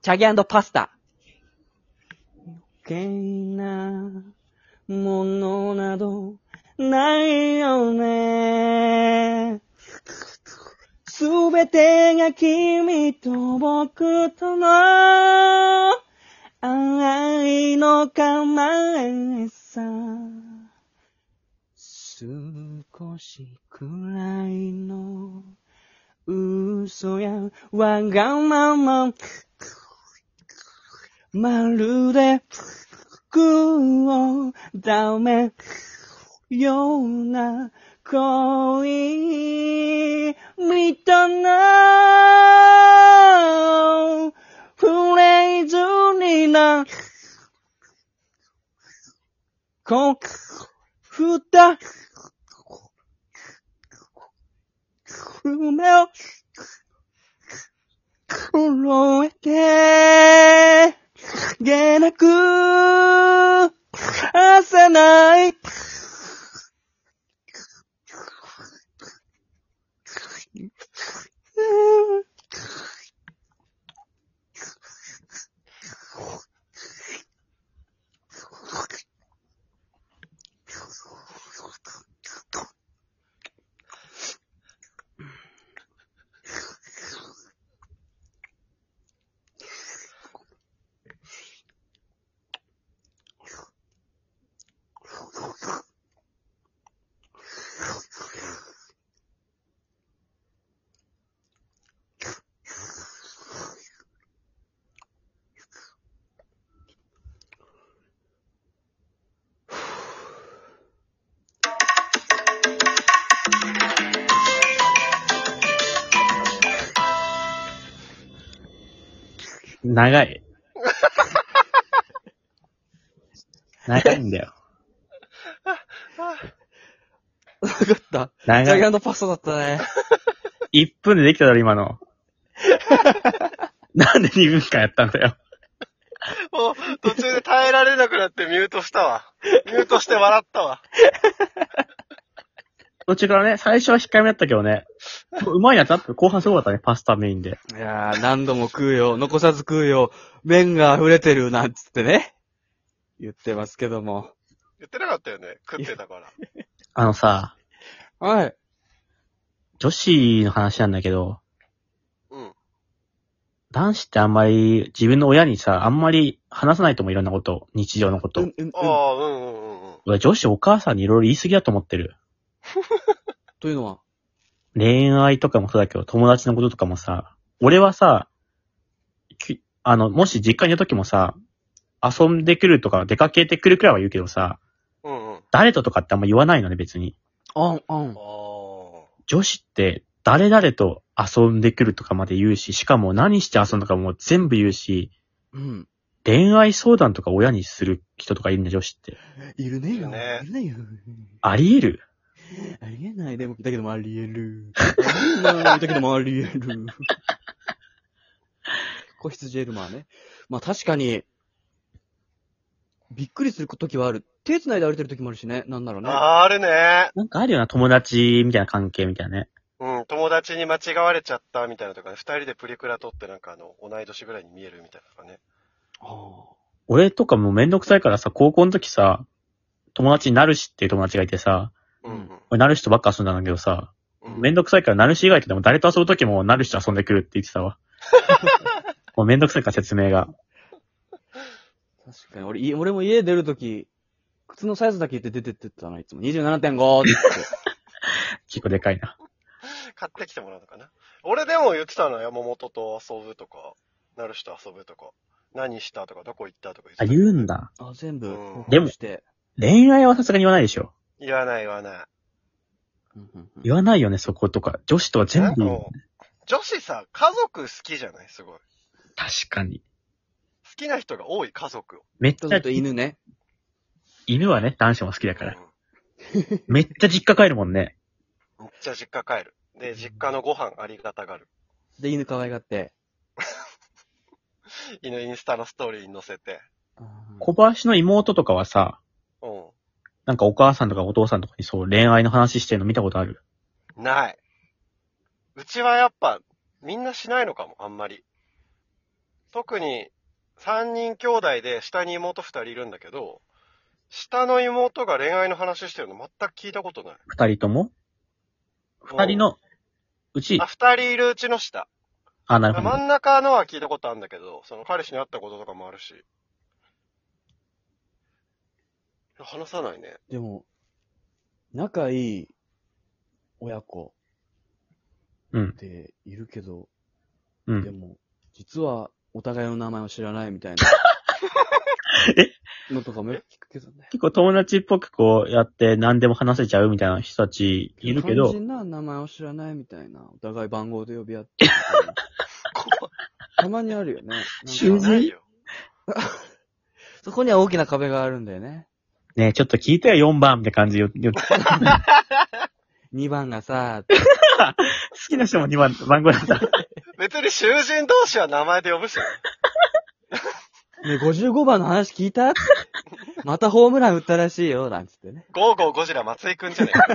チャギパスタ。余計なものなどないよね。すべてが君と僕との愛の構えさ。少しくらいの嘘やわがまま。まるで服をダメ。ような恋。みたな。フレーズにな。こ、ふた、夢を、震えて、げなく、朝ない。長い。長いんだよ。わかった。チ長い。ャギパスタだったね。1分でできただろ、今の。なんで2分間やったんだよ。もう、途中で耐えられなくなってミュートしたわ。ミュートして笑ったわ。途中からね、最初は控えめだったけどね。うまいなってなって後半すごかったね、パスタメインで。いやー、何度も食うよ、残さず食うよ、麺が溢れてる、なんつってね。言ってますけども。言ってなかったよね。食ってたから。あのさ、はい。女子の話なんだけど、うん。男子ってあんまり自分の親にさ、あんまり話さないと思ういろんなこと、日常のこと。うん、うん、うん。ああ、うんうんうんうん。俺女子お母さんにいろいろ言い過ぎだと思ってる。というのは？恋愛とかもそうだけど、友達のこととかもさ、俺はさ、きあの、もし実家にいる時もさ、遊んでくるとか出かけてくるくらいは言うけどさ、うんうん。誰ととかってあんま言わないのね、別に。あん、あん。あ女子って誰々と遊んでくるとかまで言うし、しかも何して遊んだかも全部言うし、うん。恋愛相談とか親にする人とかいるんだ、女子って。いるねいるねいるねよ。あり得る ありえない。でも、だけどもありえる。ありえない。だけどもありえる。個室ジェルマーね。まあ確かに、びっくりする時はある。手繋いで歩いてる時もあるしね。なんだろうね。あ。あるね。なんかあるよな、友達みたいな関係みたいなね。うん。友達に間違われちゃったみたいなとかね。二人でプリクラ撮ってなんかあの、同い年ぐらいに見えるみたいなとかね。あ俺とかもうめんどくさいからさ、高校の時さ、友達になるしっていう友達がいてさ、うんうん。俺なるしとばっか遊んだんだけどさ、うんめんどくさいからなるし以外とでも誰と遊ぶ時もなるしと遊んでくるって言ってたわ。もうめんどくさいから説明が。確かに。俺、い俺も家出る時、靴のサイズだけ言って出てってたな、いつも。27.5って言って。結構でかいな。買ってきてもらうのかな。俺でも言ってたの山本と遊ぶとか、なるしと遊ぶとか、何したとか、どこ行ったとか言ってあ、た。言うんだ。あ、全部うん、でもして。恋愛はさすがに言わないでしょ。言わない言わない。言わないよね、そことか。女子とは全部女子さ、家族好きじゃない？すごい。好確かに。きな人が多い家族を。めっちゃと、犬ね。犬はね、男子も好きだから。うん めっちゃ実家帰るもんね。めっちゃ実家帰る。で、実家のご飯ありがたがる。で、犬可愛がって。犬インスタのストーリーに載せて。小林の妹とかはさ、うなんかお母さんとかお父さんとかにそう恋愛の話してるの見たことある？ん。ない。うちはやっぱ、みんなしないのかも、あんまり。特に3人兄弟で下に妹2人いるんだけど、下の妹が恋愛の話してるの全く聞いたことない。二人とも？二人のうち？あ、、2人いるうちの下。あ、なるほど。真ん中のは聞いたことあるんだけど、その彼氏に会ったこととかもあるし。話さないね。でも、仲いい親子うんっ。ているけど、うん。でも、実はお互いの名前を知らないみたいな。のとかもよく聞くけどね。結構友達っぽくこうやって何でも話せちゃうみたいな人たちいるけど肝、心な名前を知らないみたいな。お互い番号で呼び合ってみたいな。たまにあるよね。なんか囚人？ないよ。そこには大きな壁があるんだよね。ねちょっと聞いてよ、4番って感じよ。よ好2番がさ、きな人も2番、番号だった。別に囚人同士は名前で呼ぶしね。ね、55番の話聞いた？ってまたホームラン打ったらしいよ、なんつってね。ゴーゴーゴジラ松井くんじゃねえか。